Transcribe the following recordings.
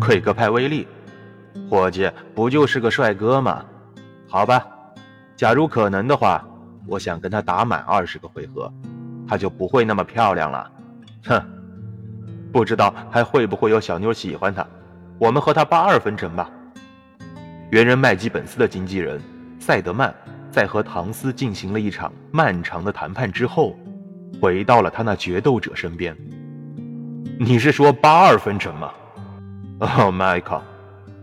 奎格派威利，伙计不就是个帅哥吗？好吧，假如可能的话，我想跟他打满二十个回合，他就不会那么漂亮了。哼，不知道还会不会有小妞喜欢他。我们和他八二分成吧。原人麦基本斯的经纪人塞德曼在和唐斯进行了一场漫长的谈判之后，回到了他那决斗者身边。你是说八二分成吗？哦，迈克，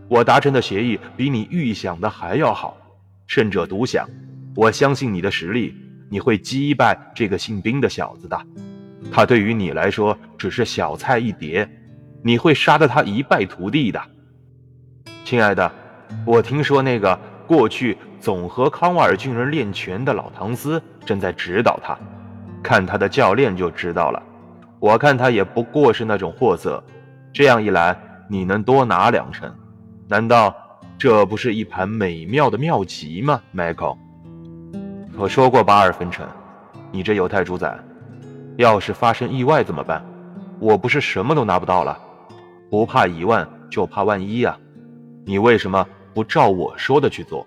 我达成的协议比你预想的还要好。胜者独享，我相信你的实力，你会击败这个姓冰的小子的。他对于你来说只是小菜一碟，你会杀得他一败涂地的。亲爱的，我听说那个过去总和康瓦尔军人练拳的老唐斯正在指导他，看他的教练就知道了。我看他也不过是那种货色，这样一来。你能多拿两成？难道这不是一盘美妙的妙棋吗，Michael？我说过八二分成，你这犹太猪仔，要是发生意外怎么办？我不是什么都拿不到了？不怕一万，就怕万一呀！你为什么不照我说的去做？